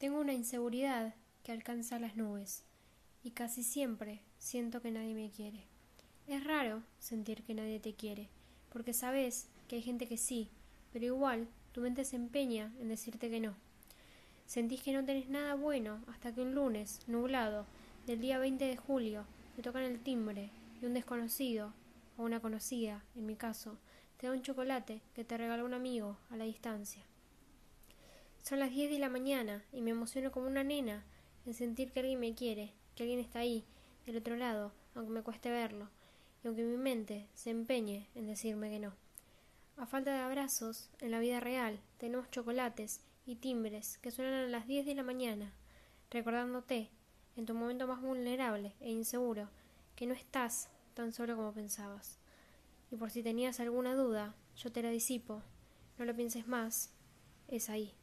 Tengo una inseguridad que alcanza las nubes y casi siempre siento que nadie me quiere. Es raro sentir que nadie te quiere, porque sabes que hay gente que sí, pero igual tu mente se empeña en decirte que no. Sentís que no tenés nada bueno hasta que un lunes, nublado, del día 20 de julio, te tocan el timbre y un desconocido, o una conocida, en mi caso, te da un chocolate que te regaló un amigo a la distancia. Son las diez de la mañana y me emociono como una nena en sentir que alguien me quiere, que alguien está ahí, del otro lado, aunque me cueste verlo, y aunque mi mente se empeñe en decirme que no. A falta de abrazos, en la vida real, tenemos chocolates y timbres que suenan a las diez de la mañana, recordándote, en tu momento más vulnerable e inseguro, que no estás tan solo como pensabas. Y por si tenías alguna duda, yo te la disipo. No lo pienses más. Es ahí.